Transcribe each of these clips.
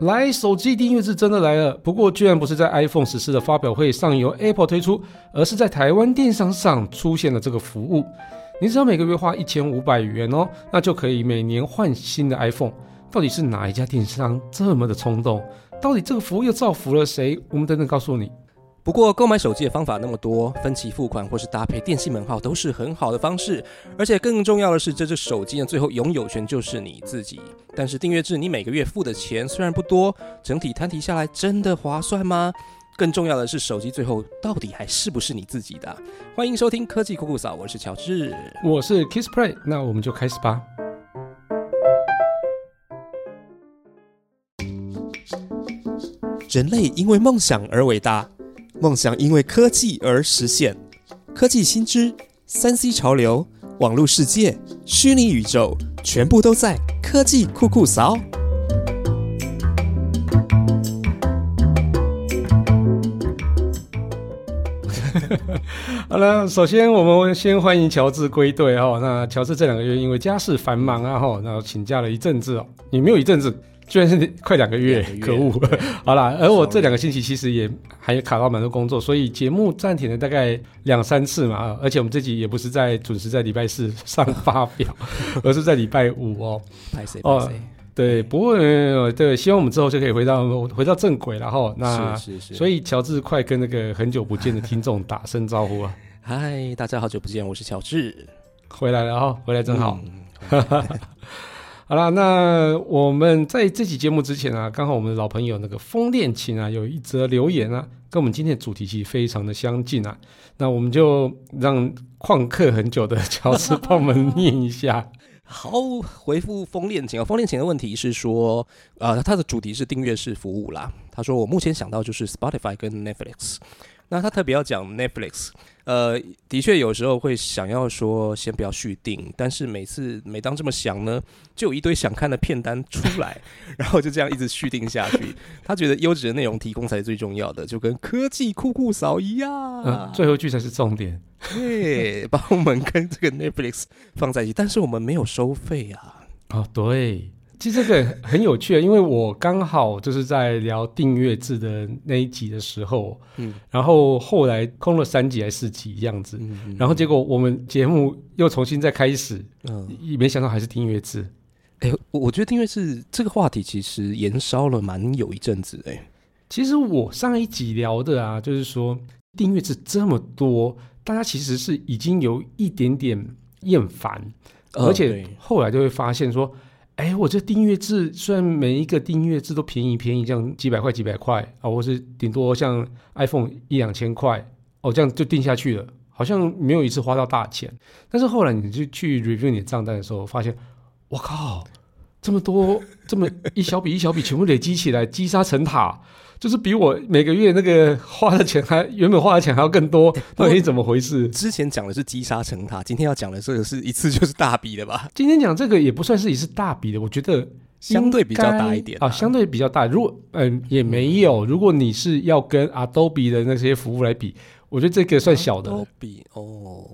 来，手机订阅制真的来了，不过居然不是在 iPhone 十四的发表会上由 Apple 推出，而是在台湾电商上出现了这个服务。你只要每个月花一千五百元哦，那就可以每年换新的 iPhone。到底是哪一家电商这么的冲动？到底这个服务又造福了谁？我们等等告诉你。不过购买手机的方法那么多，分期付款或是搭配电信门号都是很好的方式。而且更重要的是，这只手机的，最后拥有权就是你自己。但是订阅制，你每个月付的钱虽然不多，整体摊提下来真的划算吗？更重要的是，手机最后到底还是不是你自己的？欢迎收听科技酷酷嫂，我是乔治，我是 Kiss Play，那我们就开始吧。人类因为梦想而伟大。梦想因为科技而实现，科技新知、三 C 潮流、网络世界、虚拟宇宙，全部都在科技酷酷扫。好了，首先我们先欢迎乔治归队哈。那乔治这两个月因为家事繁忙啊哈，然后请假了一阵子哦。你没有一阵子。居然是快两个月，可恶！好啦，而我这两个星期其实也还卡到蛮多工作，所以节目暂停了大概两三次嘛。而且我们这集也不是在准时在礼拜四上发表，而是在礼拜五哦。拍谁？哦，对，不过对，希望我们之后就可以回到回到正轨，然后那是是是。所以乔治快跟那个很久不见的听众打声招呼啊！嗨，大家好久不见，我是乔治，回来了哈，回来真好。好了，那我们在这期节目之前啊，刚好我们的老朋友那个风恋情啊，有一则留言啊，跟我们今天的主题其实非常的相近啊。那我们就让旷课很久的乔治帮我们念一下。好，回复风恋情啊，风恋情的问题是说，呃，他的主题是订阅式服务啦。他说我目前想到就是 Spotify 跟 Netflix。那他特别要讲 Netflix，呃，的确有时候会想要说先不要续订，但是每次每当这么想呢，就有一堆想看的片单出来，然后就这样一直续订下去。他觉得优质的内容提供才是最重要的，就跟科技酷酷嫂一样，最后一句才是重点，对，把我们跟这个 Netflix 放在一起，但是我们没有收费啊。哦，对。其实这个很有趣啊，因为我刚好就是在聊订阅制的那一集的时候，嗯，然后后来空了三集还是四集样子，然后结果我们节目又重新再开始，嗯，没想到还是订阅制。哎，我觉得订阅制这个话题其实延烧了蛮有一阵子哎。其实我上一集聊的啊，就是说订阅制这么多，大家其实是已经有一点点厌烦，而且后来就会发现说。哎，我这订阅制虽然每一个订阅制都便宜便宜，这样几百块几百块啊，或是顶多像 iPhone 一两千块哦，这样就定下去了，好像没有一次花到大钱。但是后来你就去 review 你的账单的时候，发现，我靠，这么多，这么一小笔一小笔全部累积起来，积沙成塔。就是比我每个月那个花的钱还原本花的钱还要更多，到底怎么回事？之前讲的是积沙成塔，今天要讲的这个是一次就是大笔的吧？今天讲这个也不算是一次大笔的，我觉得相对比较大一点啊，相对比较大。如果嗯也没有，如果你是要跟 Adobe 的那些服务来比，我觉得这个算小的。比哦。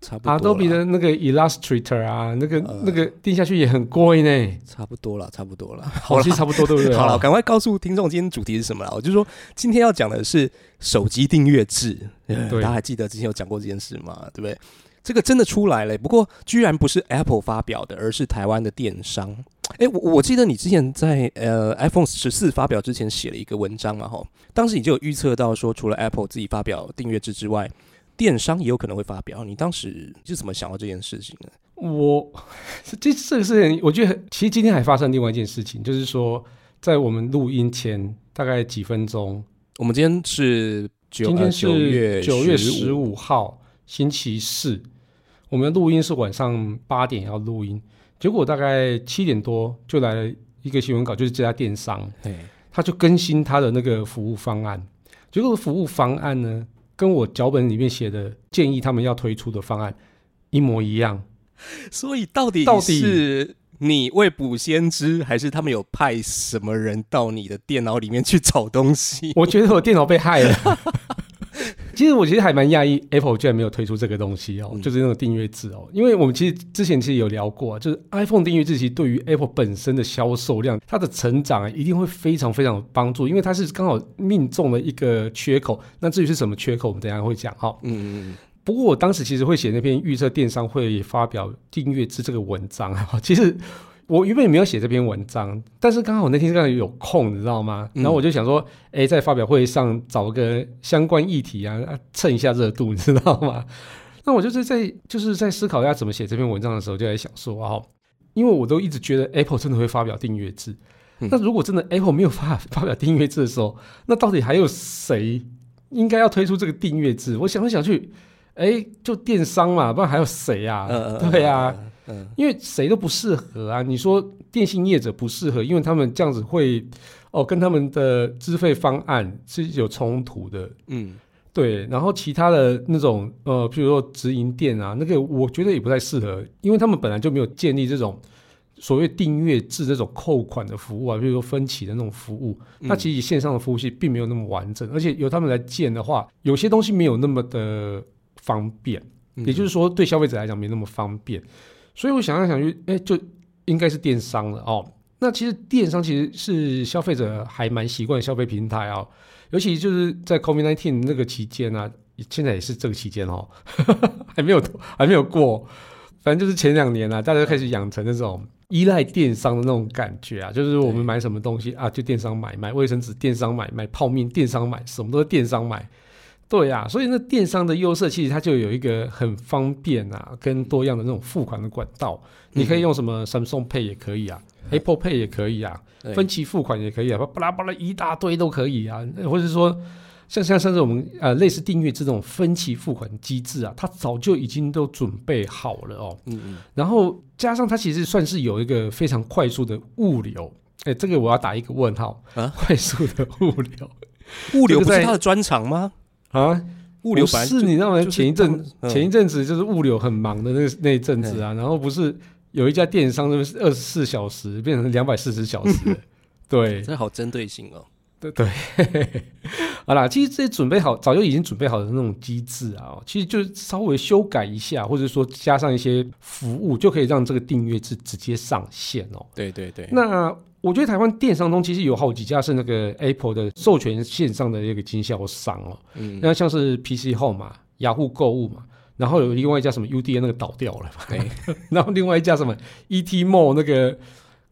Adobe 的那个 Illustrator 啊，那个那个定下去也很贵呢。差不多了，差不多了，好，其实差不多，对不对？好了，赶快告诉听众今天主题是什么了。我就说今天要讲的是手机订阅制，大家还记得之前有讲过这件事吗？对不对？这个真的出来了，不过居然不是 Apple 发表的，而是台湾的电商。哎，我我记得你之前在呃 iPhone 十四发表之前写了一个文章嘛，哈，当时你就有预测到说，除了 Apple 自己发表订阅制之外。电商也有可能会发表，你当时是怎么想到这件事情的？我这这个事情，我觉得其实今天还发生另外一件事情，就是说在我们录音前大概几分钟，我们今天是今天是九月九月十五号星期四，我们录音是晚上八点要录音，结果大概七点多就来了一个新闻稿，就是这家电商，对，他就更新他的那个服务方案，结果服务方案呢？跟我脚本里面写的建议，他们要推出的方案一模一样，所以到底到底是你未卜先知，还是他们有派什么人到你的电脑里面去找东西？我觉得我电脑被害了。其实我其实还蛮讶异，Apple 居然没有推出这个东西哦，就是那种订阅制哦。因为我们其实之前其实有聊过，就是 iPhone 订阅制其实对于 Apple 本身的销售量，它的成长啊，一定会非常非常有帮助，因为它是刚好命中了一个缺口。那至于是什么缺口，我们等下会讲哈。嗯嗯嗯。不过我当时其实会写那篇预测电商会发表订阅制这个文章啊，其实。我原本也没有写这篇文章，但是刚好那天刚好有空，你知道吗？然后我就想说，哎，在发表会上找个相关议题啊，蹭一下热度，你知道吗？那我就是在就是在思考要怎么写这篇文章的时候，就在想说啊，因为我都一直觉得 Apple 真的会发表订阅制，那如果真的 Apple 没有发发表订阅制的时候，那到底还有谁应该要推出这个订阅制？我想来想去，哎，就电商嘛，不然还有谁啊？对啊。嗯，因为谁都不适合啊！你说电信业者不适合，因为他们这样子会哦，跟他们的资费方案是有冲突的。嗯，对。然后其他的那种呃，譬如说直营店啊，那个我觉得也不太适合，因为他们本来就没有建立这种所谓订阅制这种扣款的服务啊，比如说分期的那种服务。那其实线上的服务器并没有那么完整，而且由他们来建的话，有些东西没有那么的方便，也就是说对消费者来讲没那么方便。所以我想来想去，哎，就应该是电商了哦。那其实电商其实是消费者还蛮习惯消费平台哦，尤其就是在 COVID-19 那个期间啊，现在也是这个期间哦，还没有还没有过，反正就是前两年啊，大家开始养成那种依赖电商的那种感觉啊，就是我们买什么东西啊，就电商买，买卫生纸电商买，买泡面电商买，什么都是电商买。对呀，所以那电商的优势其实它就有一个很方便啊，跟多样的那种付款的管道，你可以用什么 Samsung Pay 也可以啊，Apple Pay 也可以啊，分期付款也可以啊，巴拉巴拉一大堆都可以啊，或者说像像像这我们呃类似订阅这种分期付款机制啊，它早就已经都准备好了哦，嗯嗯，然后加上它其实算是有一个非常快速的物流，哎，这个我要打一个问号啊，快速的物流，物流不是它的专长吗？啊，物流是你认为前一阵前一阵子就是物流很忙的那那一阵子啊，然后不是有一家电商是二十四小时变成两百四十小时，对，这好针对性哦。对 对，好啦，其实这些准备好早就已经准备好的那种机制啊，其实就稍微修改一下，或者说加上一些服务，就可以让这个订阅制直接上线哦。对对对，那。我觉得台湾电商中其实有好几家是那个 Apple 的授权线上的一个经销商哦，嗯，那像是 PC Home 嘛，雅虎购物嘛，然后有另外一家什么 UDN 那个倒掉了，对，然后另外一家什么 ET Mall 那个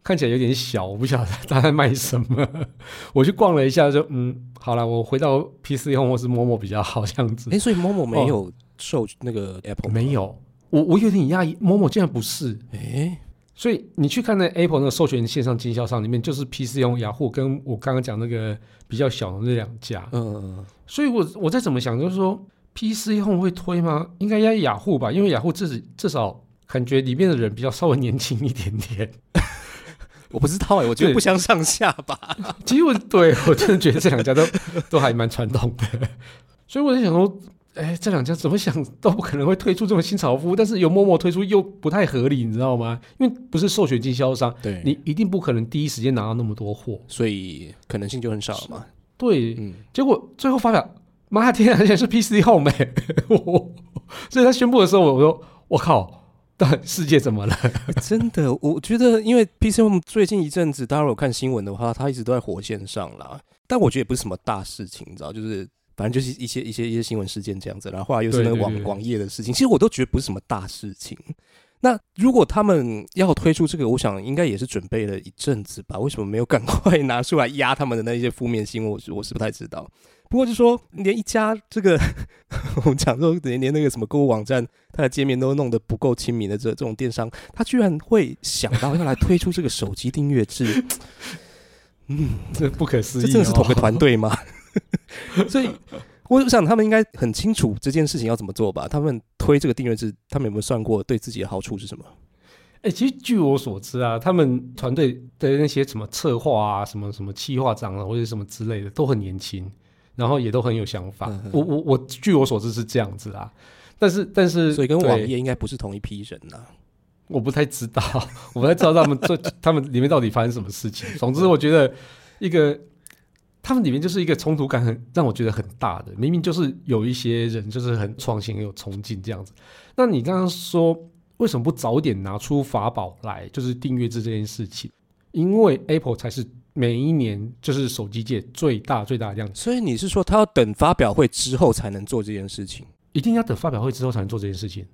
看起来有点小，我不晓得他在卖什么，我去逛了一下，就嗯，好了，我回到 PC Home 或是 Momo 比较好这样子。哎，所以 Momo 没有授那个 Apple 没有，我我有点讶异，Momo 竟然不是，哎。所以你去看那 Apple 那个授权线上经销商里面，就是 PC 用雅虎跟我刚刚讲那个比较小的那两家。嗯嗯嗯。所以我我在怎么想，就是说 PC 用会推吗？应该压雅虎吧，因为雅虎至至少感觉里面的人比较稍微年轻一点点。我不知道哎，我觉得不相上下吧。其实我对我真的觉得这两家都都还蛮传统的。所以我在想说。哎，这两家怎么想都不可能会推出这种新潮服务，但是由陌陌推出又不太合理，你知道吗？因为不是授权经销商，对你一定不可能第一时间拿到那么多货，所以可能性就很少嘛。对，嗯，结果最后发表，妈呀，天啊，而且是 PC Home，所以他宣布的时候，我说我靠，但世界怎么了？真的，我觉得因为 PC Home 最近一阵子，大家有看新闻的话，它一直都在火线上啦。但我觉得也不是什么大事情，你知道，就是。反正就是一些一些一些新闻事件这样子，然后后来又是那个网网页的事情，其实我都觉得不是什么大事情。那如果他们要推出这个，我想应该也是准备了一阵子吧？为什么没有赶快 拿出来压他们的那些负面新闻？我是我是不太知道。不过就说连一家这个 我们讲说连连那个什么购物网站，它的界面都弄得不够亲民的这这种电商，他居然会想到要来推出这个手机订阅制？嗯，这不可思议，这真的是同个团队吗？所以，我想他们应该很清楚这件事情要怎么做吧？他们推这个订阅制，他们有没有算过对自己的好处是什么？哎，其实据我所知啊，他们团队的那些什么策划啊、什么什么企划长啊，或者什么之类的，都很年轻，然后也都很有想法。我我我，据我所知是这样子啊。但是但是，所以跟网页应该不是同一批人呐。我不太知道，我不太知道他们这 他们里面到底发生什么事情。总之，我觉得一个。他们里面就是一个冲突感很让我觉得很大的。明明就是有一些人就是很创新、很有冲劲这样子。那你刚刚说为什么不早点拿出法宝来，就是订阅制这件事情？因为 Apple 才是每一年就是手机界最大最大的量。所以你是说他要等发表会之后才能做这件事情？一定要等发表会之后才能做这件事情？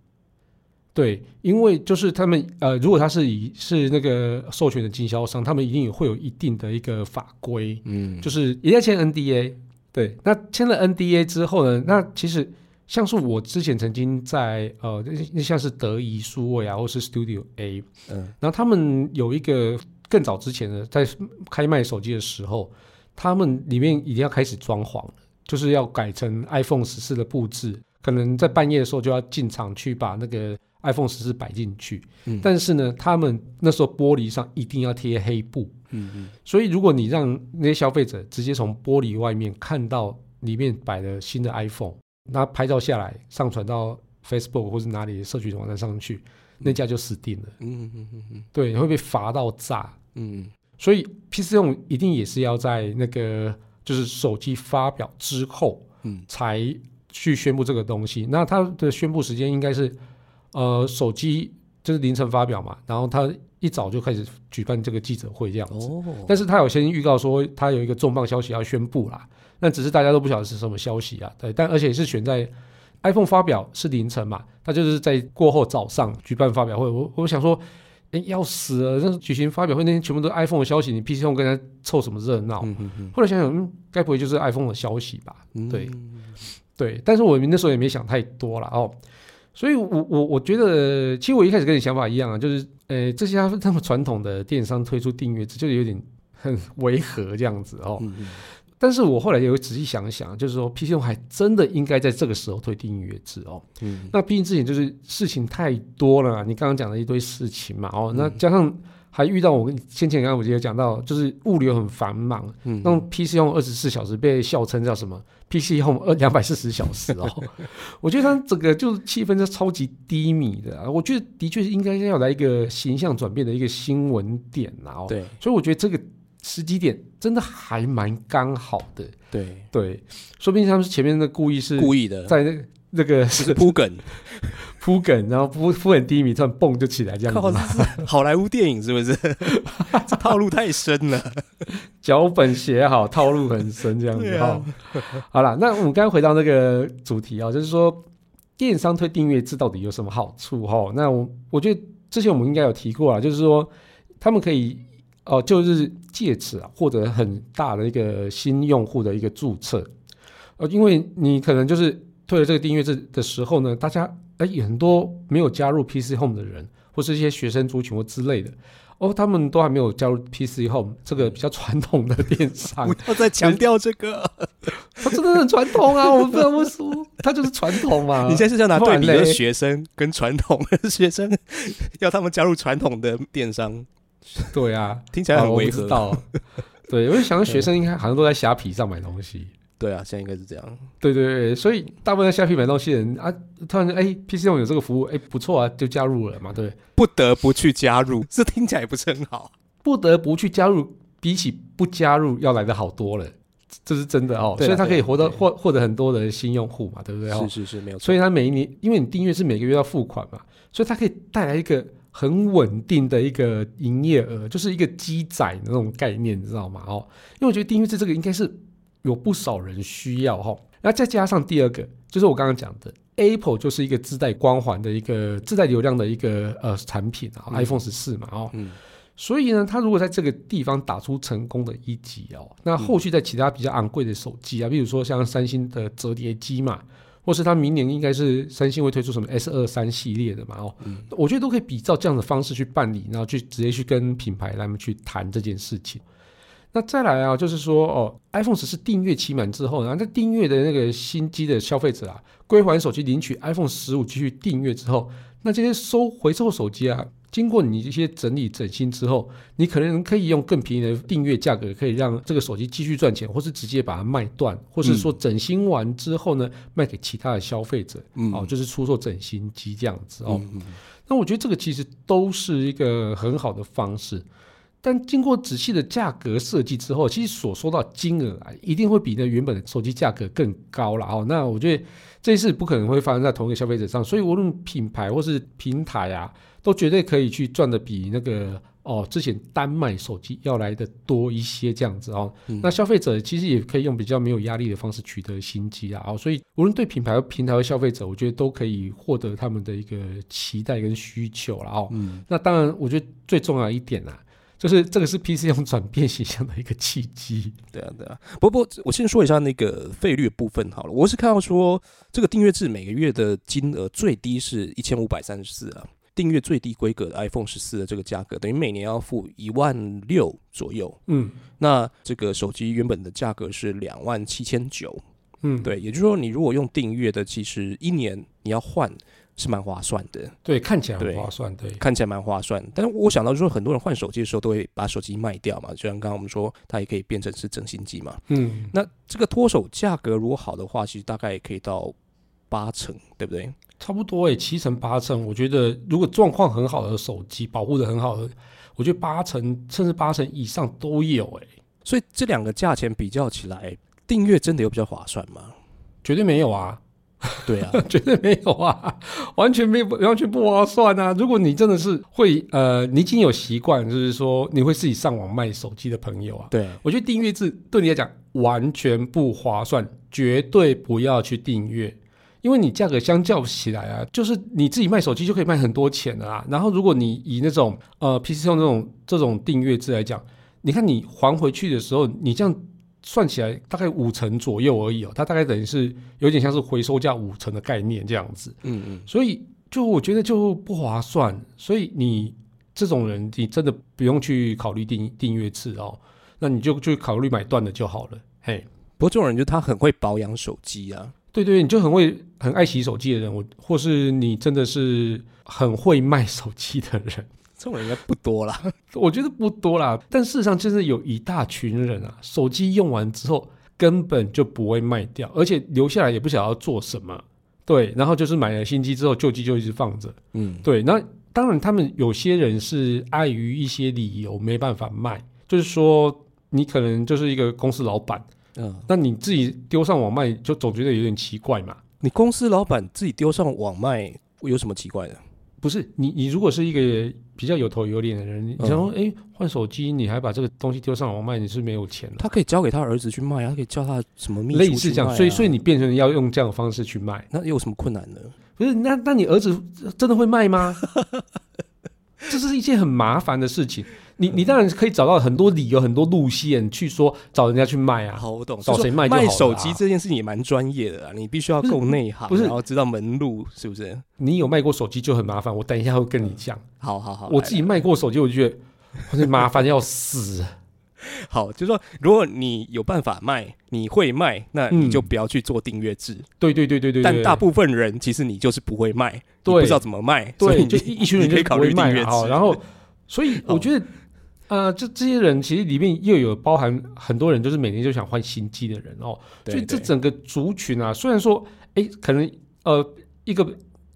对，因为就是他们呃，如果他是以是那个授权的经销商，他们一定会有一定的一个法规，嗯，就是一定要签 NDA。对，那签了 NDA 之后呢，那其实像是我之前曾经在呃，那像是德仪数位啊，或是 Studio A，嗯，然后他们有一个更早之前的在开卖手机的时候，他们里面已经要开始装潢了，就是要改成 iPhone 十四的布置，可能在半夜的时候就要进场去把那个。iPhone 十四摆进去，但是呢，他们那时候玻璃上一定要贴黑布，嗯嗯，所以如果你让那些消费者直接从玻璃外面看到里面摆了新的 iPhone，那拍照下来上传到 Facebook 或是哪里的社区网站上去，那家就死定了，嗯嗯嗯嗯，对，会被罚到炸，嗯，所以 PC 用一定也是要在那个就是手机发表之后，嗯，才去宣布这个东西，那它的宣布时间应该是。呃，手机就是凌晨发表嘛，然后他一早就开始举办这个记者会这样子。哦。但是他有先预告说他有一个重磅消息要宣布啦，那只是大家都不晓得是什么消息啊。对，但而且是选在 iPhone 发表是凌晨嘛，他就是在过后早上举办发表会。我我想说，哎，要死了！那举行发表会那天全部都是 iPhone 的消息，你 PC 用跟人家凑什么热闹？后来想想，嗯，该不会就是 iPhone 的消息吧？对，对。但是我那时候也没想太多了哦。所以，我我我觉得，其实我一开始跟你想法一样啊，就是，呃，这些这么传统的电商推出订阅制，就有点很违和这样子哦。但是我后来也有仔细想想，就是说，PC 还真的应该在这个时候推订阅制哦。嗯。那毕竟之前就是事情太多了，你刚刚讲的一堆事情嘛，哦，那加上。还遇到我跟先前刚刚我记得讲到，就是物流很繁忙，嗯，那 PC 用二十四小时被笑称叫什么？PC 用二两百四十小时哦，我觉得它整个就是气氛是超级低迷的啊。我觉得的确是应该要来一个形象转变的一个新闻点啊。对，所以我觉得这个时机点真的还蛮刚好的。对对，说不定他们是前面的故意是故意的，在那。那个 是铺梗，铺梗，然后铺铺很低迷，突然蹦就起来这样子。好莱坞电影是不是？这套路太深了，脚本写好，套路很深这样子。好，好了，那我们刚刚回到那个主题啊，就是说电商推订阅制到底有什么好处？哈，那我我觉得之前我们应该有提过啊，就是说他们可以哦，就是借此啊获得很大的一个新用户的一个注册，呃，因为你可能就是。推了这个订阅制的时候呢，大家哎很多没有加入 PC Home 的人，或是一些学生族群或之类的，哦，他们都还没有加入 PC Home 这个比较传统的电商。不要再强调这个，他真的很传统啊！我不知道为什么，他就是传统嘛。你现在是要拿对比的学生跟传统的学生，要他们加入传统的电商？对啊，听起来很违和。对，我就想学生应该好像都在虾皮上买东西。对啊，现在应该是这样。对对对，所以大部分在虾皮买东西的人啊，突然哎，PC 用有这个服务，哎，不错啊，就加入了嘛，对，不得不去加入，这听起来也不是很好。不得不去加入，比起不加入要来的好多了，这是真的哦。所以它可以获得获获得很多的新用户嘛，对不对？是是是，没有。所以它每一年，因为你订阅是每个月要付款嘛，所以它可以带来一个很稳定的一个营业额，就是一个积攒的那种概念，你知道吗？哦，因为我觉得订阅制这个应该是。有不少人需要哈，那再加上第二个，就是我刚刚讲的，Apple 就是一个自带光环的一个自带流量的一个呃产品啊，iPhone 十四嘛哦，所以呢，它如果在这个地方打出成功的一击哦，那后续在其他比较昂贵的手机啊，比如说像三星的折叠机嘛，或是它明年应该是三星会推出什么 S 二三系列的嘛哦，我觉得都可以比照这样的方式去办理，然后去直接去跟品牌他们去谈这件事情。那再来啊，就是说哦，iPhone 十是订阅期满之后，然后在订阅的那个新机的消费者啊，归还手机领取 iPhone 十五继续订阅之后，那这些收回收手机啊，经过你这些整理整新之后，你可能可以用更便宜的订阅价格，可以让这个手机继续赚钱，或是直接把它卖断，或是说整新完之后呢，卖给其他的消费者，哦，就是出售整新机这样子哦。那我觉得这个其实都是一个很好的方式。但经过仔细的价格设计之后，其实所收到金额啊，一定会比那原本的手机价格更高了哦。那我觉得这事不可能会发生在同一个消费者上，所以无论品牌或是平台啊，都绝对可以去赚的比那个哦之前单卖手机要来的多一些这样子哦。那消费者其实也可以用比较没有压力的方式取得新机啊。哦，所以无论对品牌和平台和消费者，我觉得都可以获得他们的一个期待跟需求了哦。嗯，那当然，我觉得最重要一点啊。就是这个是 PC 用转变形象的一个契机，对啊，对啊。不不，我先说一下那个费率部分好了。我是看到说，这个订阅制每个月的金额最低是一千五百三十四啊，订阅最低规格的 iPhone 十四的这个价格，等于每年要付一万六左右。嗯，那这个手机原本的价格是两万七千九。嗯，对，也就是说，你如果用订阅的，其实一年你要换。是蛮划算的，对，看起来很划算，对，看起来蛮划算。但是我想到，说很多人换手机的时候都会把手机卖掉嘛，就像刚刚我们说，它也可以变成是整新机嘛。嗯，那这个脱手价格如果好的话，其实大概也可以到八成，对不对？差不多诶，七成八成。我觉得如果状况很好的手机，保护的很好的，我觉得八成甚至八成以上都有诶。所以这两个价钱比较起来，订阅真的有比较划算吗？绝对没有啊。对啊，绝对没有啊，完全没有，完全不划算啊！如果你真的是会呃，你已经有习惯，就是说你会自己上网卖手机的朋友啊，对我觉得订阅制对你来讲完全不划算，绝对不要去订阅，因为你价格相较起来啊，就是你自己卖手机就可以卖很多钱的啦。然后如果你以那种呃 PC 用这种这种订阅制来讲，你看你还回去的时候，你这样。算起来大概五成左右而已哦，它大概等于是有点像是回收价五成的概念这样子。嗯嗯，所以就我觉得就不划算，所以你这种人你真的不用去考虑订订阅制哦，那你就去考虑买断的就好了。嘿，不过这种人就他很会保养手机啊，对对，你就很会很爱洗手机的人，我或是你真的是很会卖手机的人。这种人应该不多啦，我觉得不多啦。但事实上，就是有一大群人啊，手机用完之后根本就不会卖掉，而且留下来也不晓得要做什么。对，然后就是买了新机之后，旧机就一直放着。嗯，对。那当然，他们有些人是碍于一些理由没办法卖，就是说你可能就是一个公司老板，嗯，那你自己丢上网卖，就总觉得有点奇怪嘛。你公司老板自己丢上网卖，有什么奇怪的？不是你，你如果是一个比较有头有脸的人，你想说，哎，换手机你还把这个东西丢上网卖，你是没有钱的。他可以交给他儿子去卖啊，他可以叫他什么秘书类似这样，所以所以你变成要用这样的方式去卖，那有什么困难呢？不是，那那你儿子真的会卖吗？这是一件很麻烦的事情。你你当然可以找到很多理由、很多路线去说找人家去卖啊。好，我懂。找谁卖？卖手机这件事情也蛮专业的啊，你必须要够内行，不是？然后知道门路，是不是？你有卖过手机就很麻烦，我等一下会跟你讲。好好好，我自己卖过手机，我就觉得我这麻烦要死。好，就是说，如果你有办法卖，你会卖，那你就不要去做订阅制。对对对对对。但大部分人其实你就是不会卖，不知道怎么卖，所以，就 一群人可以考虑订阅制。然后，所以我觉得。呃，这这些人其实里面又有包含很多人，就是每年就想换新机的人哦。所以这整个族群啊，虽然说，哎，可能呃一个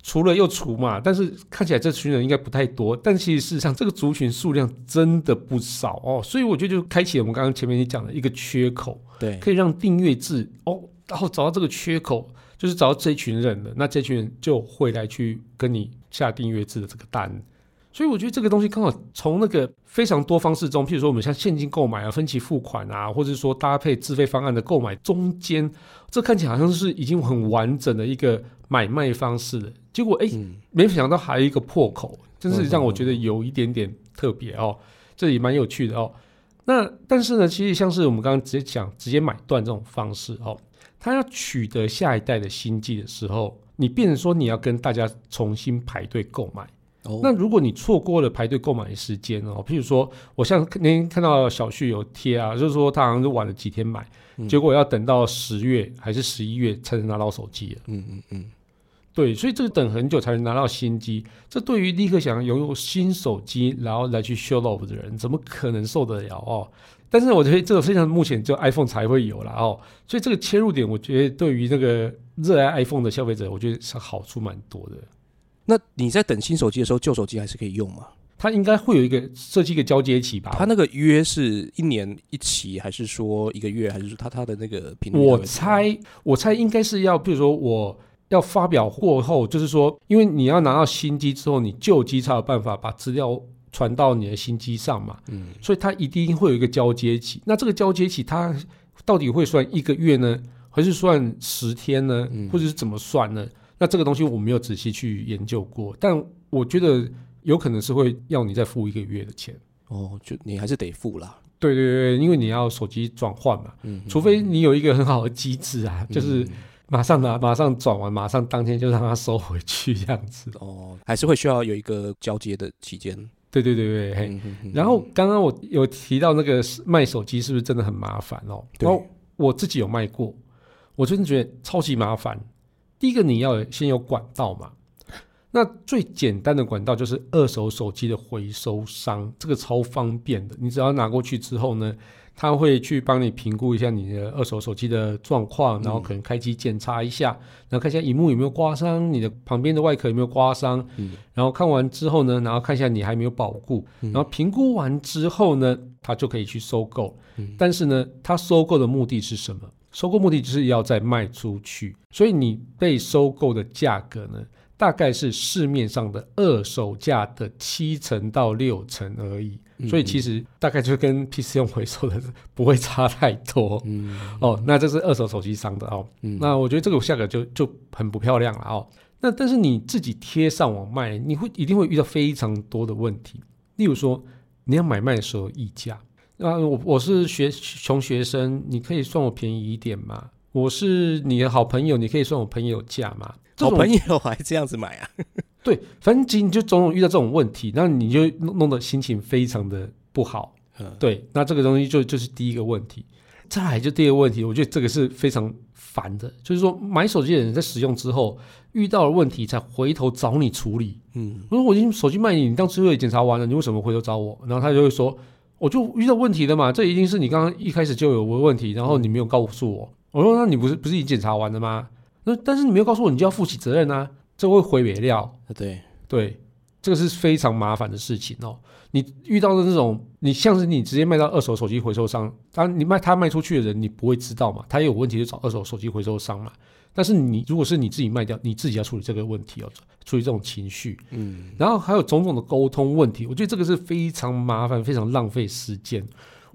除了又除嘛，但是看起来这群人应该不太多。但其实事实上，这个族群数量真的不少哦。所以我觉得就开启了我们刚刚前面你讲的一个缺口，对，可以让订阅制哦，然后找到这个缺口，就是找到这群人了，那这群人就会来去跟你下订阅制的这个单。所以我觉得这个东西刚好从那个非常多方式中，譬如说我们像现金购买啊、分期付款啊，或者说搭配自费方案的购买中间，这看起来好像是已经很完整的一个买卖方式了。结果哎，没想到还有一个破口，真是让我觉得有一点点特别哦，这也蛮有趣的哦。那但是呢，其实像是我们刚刚直接讲直接买断这种方式哦，他要取得下一代的新机的时候，你变成说你要跟大家重新排队购买。那如果你错过了排队购买的时间哦，譬如说，我像那天看到小旭有贴啊，就是说他好像是晚了几天买，结果要等到十月还是十一月才能拿到手机了。嗯嗯嗯，对，所以这个等很久才能拿到新机，这对于立刻想要拥有新手机然后来去 show off 的人，怎么可能受得了哦？但是我觉得这个非常目前就 iPhone 才会有了哦，所以这个切入点，我觉得对于那个热爱 iPhone 的消费者，我觉得是好处蛮多的。那你在等新手机的时候，旧手机还是可以用吗？它应该会有一个设计一个交接期吧？它那个约是一年一期，还是说一个月，还是说它它的那个频率？我猜，我猜应该是要，比如说我要发表过后，就是说，因为你要拿到新机之后，你旧机才有办法把资料传到你的新机上嘛。嗯，所以它一定会有一个交接期。那这个交接期，它到底会算一个月呢，还是算十天呢，或者是怎么算呢？那这个东西我没有仔细去研究过，但我觉得。有可能是会要你再付一个月的钱哦，就你还是得付啦。对对对，因为你要手机转换嘛，嗯，除非你有一个很好的机制啊，就是马上拿，马上转完，马上当天就让他收回去这样子。哦，还是会需要有一个交接的期间。对对对对，然后刚刚我有提到那个卖手机是不是真的很麻烦哦？然后我自己有卖过，我真的觉得超级麻烦。第一个你要先有管道嘛。那最简单的管道就是二手手机的回收商，这个超方便的。你只要拿过去之后呢，他会去帮你评估一下你的二手手机的状况，然后可能开机检查一下，然后看一下荧幕有没有刮伤，你的旁边的外壳有没有刮伤。嗯，然后看完之后呢，然后看一下你还没有保固，然后评估完之后呢，他就可以去收购。嗯，但是呢，他收购的目的是什么？收购目的就是要再卖出去，所以你被收购的价格呢？大概是市面上的二手价的七成到六成而已，所以其实大概就跟 PC 用回收的 不会差太多。嗯，哦，那这是二手手机商的哦。嗯，那我觉得这个价格就就很不漂亮了哦。那但是你自己贴上网卖，你会一定会遇到非常多的问题。例如说，你要买卖的时候溢价，那，我我是学穷学生，你可以算我便宜一点嘛？我是你的好朋友，你可以算我朋友价吗？好朋友还这样子买啊？对，反正你就总有遇到这种问题，那你就弄弄得心情非常的不好。对，那这个东西就就是第一个问题。再来就第二个问题，我觉得这个是非常烦的，就是说买手机的人在使用之后遇到了问题才回头找你处理。嗯，我说我已经手机卖你，你当初也检查完了，你为什么回头找我？然后他就会说，我就遇到问题了嘛，这一定是你刚刚一开始就有问题，然后你没有告诉我。我说那你不是不是已经检查完了吗？那但是你没有告诉我，你就要负起责任啊！这会毁原料。对对，这个是非常麻烦的事情哦。你遇到的那种，你像是你直接卖到二手手机回收商，当你卖他卖出去的人，你不会知道嘛？他有问题就找二手手机回收商嘛。但是你如果是你自己卖掉，你自己要处理这个问题哦，处理这种情绪。嗯。然后还有种种的沟通问题，我觉得这个是非常麻烦、非常浪费时间。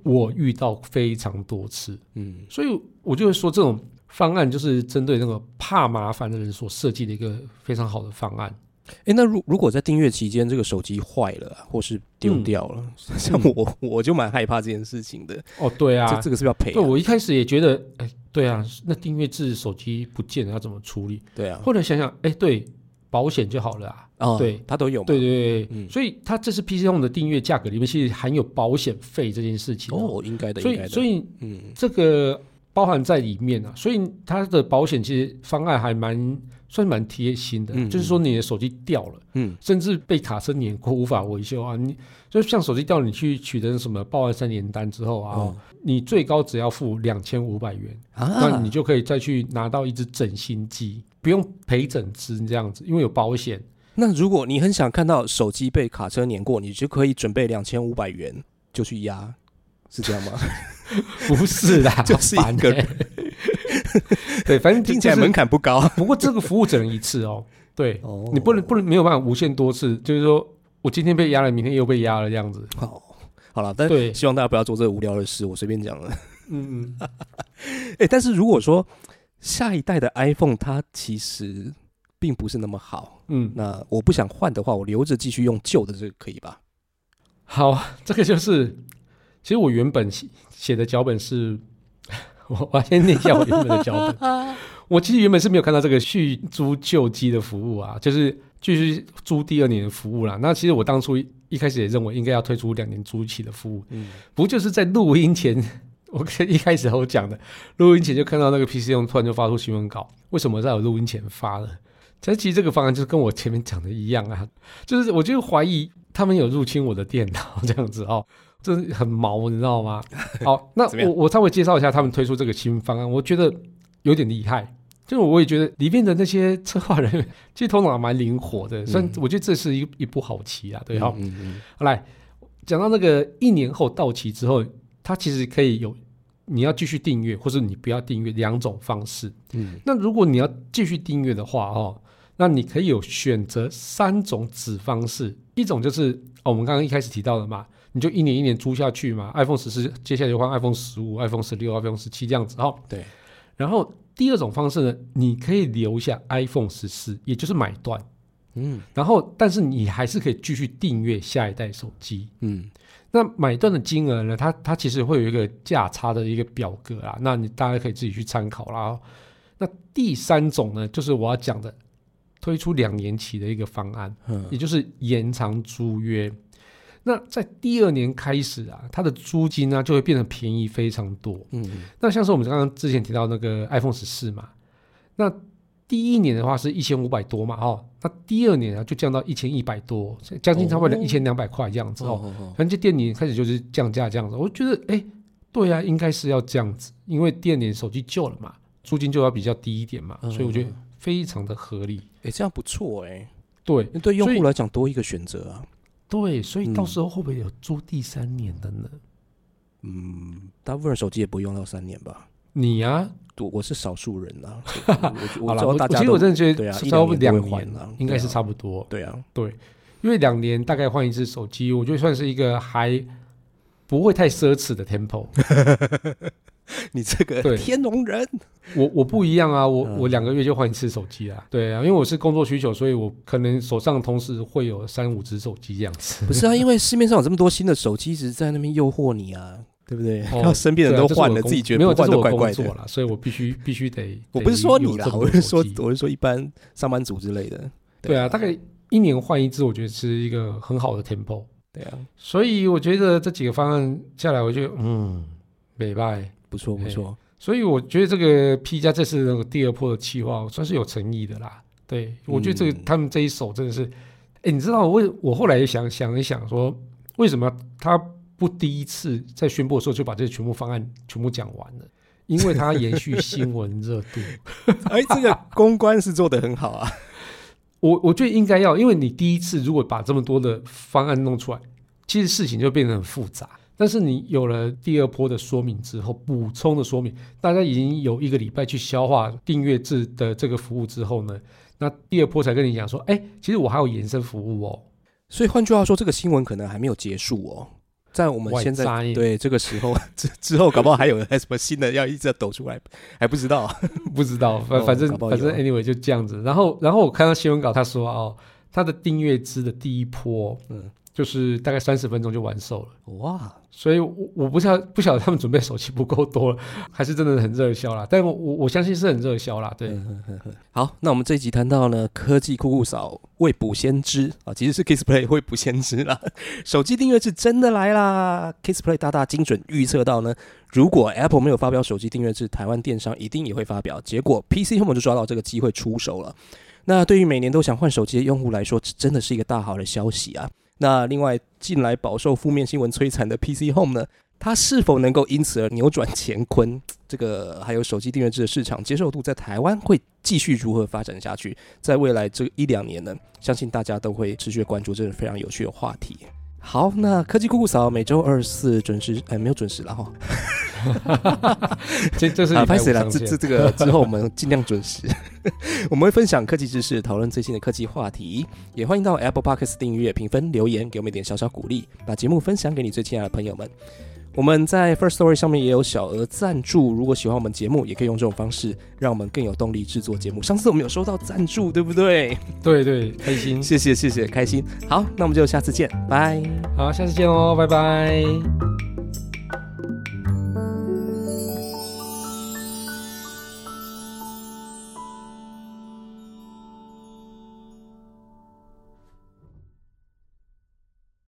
我遇到非常多次。嗯。所以我就会说这种。方案就是针对那个怕麻烦的人所设计的一个非常好的方案。哎，那如如果在订阅期间这个手机坏了或是丢掉了，像我我就蛮害怕这件事情的。哦，对啊，这这个是要赔。对，我一开始也觉得，哎，对啊，那订阅制手机不见了要怎么处理？对啊。后来想想，哎，对，保险就好了啊。哦，对，它都有。对对对，所以它这是 PC 用的订阅价格里面其实含有保险费这件事情。哦，应该的，所以所以嗯，这个。包含在里面啊，所以它的保险其实方案还蛮算蛮贴心的，就是说你的手机掉了，嗯，甚至被卡车碾过无法维修啊，你就像手机掉了，你去取得什么报案三联单之后啊，你最高只要付两千五百元，那你就可以再去拿到一只整新机，不用赔整只这样子，因为有保险。那如果你很想看到手机被卡车碾过，你就可以准备两千五百元就去压，是这样吗？不是啦，就是一个人。对，反正听起来门槛不高。不过这个服务只能一次哦。对，你不能不能没有办法无限多次。就是说我今天被压了，明天又被压了这样子。好，好了，但对，希望大家不要做这个无聊的事。我随便讲了。嗯嗯。哎，但是如果说下一代的 iPhone 它其实并不是那么好，嗯，那我不想换的话，我留着继续用旧的这个可以吧？好，这个就是。其实我原本写写的脚本是，我我先念一下我原本的脚本。我其实原本是没有看到这个续租旧机的服务啊，就是继续租第二年的服务啦。那其实我当初一开始也认为应该要推出两年租期的服务。嗯，不就是在录音前，我一开始我讲的，录音前就看到那个 PC 用突然就发出新闻稿，为什么在我录音前发了？其实这个方案就是跟我前面讲的一样啊，就是我就怀疑他们有入侵我的电脑这样子哦。这很毛，你知道吗？好，那我我稍微介绍一下他们推出这个新方案，我觉得有点厉害。就我也觉得里面的那些策划人员其实头脑蛮灵活的，所以我觉得这是一一步好棋啊，对哈。好来讲到那个一年后到期之后，它其实可以有你要继续订阅，或者你不要订阅两种方式。嗯，那如果你要继续订阅的话，哦，那你可以有选择三种子方式，一种就是哦我们刚刚一开始提到的嘛。你就一年一年租下去嘛，iPhone 十四接下来就换 iPhone 十五、iPhone 十六、iPhone 十七这样子哈。对。然后第二种方式呢，你可以留下 iPhone 十四，也就是买断。嗯。然后，但是你还是可以继续订阅下一代手机。嗯。那买断的金额呢？它它其实会有一个价差的一个表格啊，那你大家可以自己去参考啦。那第三种呢，就是我要讲的，推出两年期的一个方案，嗯也就是延长租约。那在第二年开始啊，它的租金呢就会变得便宜非常多。嗯，那像是我们刚刚之前提到那个 iPhone 十四嘛，那第一年的话是一千五百多嘛，哦，那第二年啊就降到一千一百多，将近差不多一千两百块这样子哦。反正这店里开始就是降价这样子，我觉得哎，对啊，应该是要这样子，因为第二年手机旧了嘛，租金就要比较低一点嘛，所以我觉得非常的合理。哎，这样不错哎，对，对用户来讲多一个选择啊。对，所以到时候会不会有租第三年的呢？嗯，大部分手机也不用到三年吧。你呀，我我是少数人啊。好了，我其实我真的觉得差不多两年了，应该是差不多。对啊，对，因为两年大概换一次手机，我觉得算是一个还不会太奢侈的 tempo。你这个天龙人，我我不一样啊，我我两个月就换一次手机啊，对啊，因为我是工作需求，所以我可能手上同时会有三五只手机这样子。不是啊，因为市面上有这么多新的手机，一直在那边诱惑你啊，对不对？然后身边人都换了，自己觉得没有换的怪怪的了，所以我必须必须得。我不是说你啦，我是说我是说一般上班族之类的。对啊，大概一年换一只，我觉得是一个很好的 tempo。对啊，所以我觉得这几个方案下来，我就嗯，美拜。不错不错，所以我觉得这个 P 加这次那个第二波的计划算是有诚意的啦。对我觉得这个他们这一手真的是，哎，你知道我我后来也想想一想说，为什么他不第一次在宣布的时候就把这全部方案全部讲完了？因为他延续新闻热度。哎，这个公关是做的很好啊。我我觉得应该要，因为你第一次如果把这么多的方案弄出来，其实事情就变得很复杂。但是你有了第二波的说明之后，补充的说明，大家已经有一个礼拜去消化订阅制的这个服务之后呢，那第二波才跟你讲说，哎，其实我还有延伸服务哦。所以换句话说，这个新闻可能还没有结束哦。在我们现在对这个时候 之之后，搞不好还有 还什么新的要一直抖出来，还不知道，不知道。反反正反正 anyway 就这样子。然后然后我看到新闻稿，他说哦，他的订阅制的第一波，嗯。就是大概三十分钟就完售了哇！所以，我我不晓不晓得他们准备手机不够多了，还是真的很热销啦。但我我我相信是很热销啦。对，好，那我们这一集谈到呢，科技酷酷嫂未卜先知啊，其实是 Kissplay 未卜先知啦。手机订阅制真的来啦！Kissplay 大大精准预测到呢，如果 Apple 没有发表手机订阅制，台湾电商一定也会发表。结果 PC Home 就抓到这个机会出手了。那对于每年都想换手机的用户来说，这真的是一个大好的消息啊！那另外，近来饱受负面新闻摧残的 PC Home 呢？它是否能够因此而扭转乾坤？这个还有手机订阅制的市场接受度在台湾会继续如何发展下去？在未来这一两年呢，相信大家都会持续关注这是非常有趣的话题。好，那科技酷酷嫂每周二四准时，哎，没有准时了哈。这这是啊，拍死了，这这这个之后我们尽量准时。我们会分享科技知识，讨论最新的科技话题，也欢迎到 Apple Podcast 订阅、评分、留言，给我们一点小小鼓励，把节目分享给你最亲爱的朋友们。我们在 First Story 上面也有小额赞助，如果喜欢我们节目，也可以用这种方式，让我们更有动力制作节目。上次我们有收到赞助，对不对？对对，开心，谢谢谢谢，开心。好，那我们就下次见，拜。好，下次见哦，拜拜。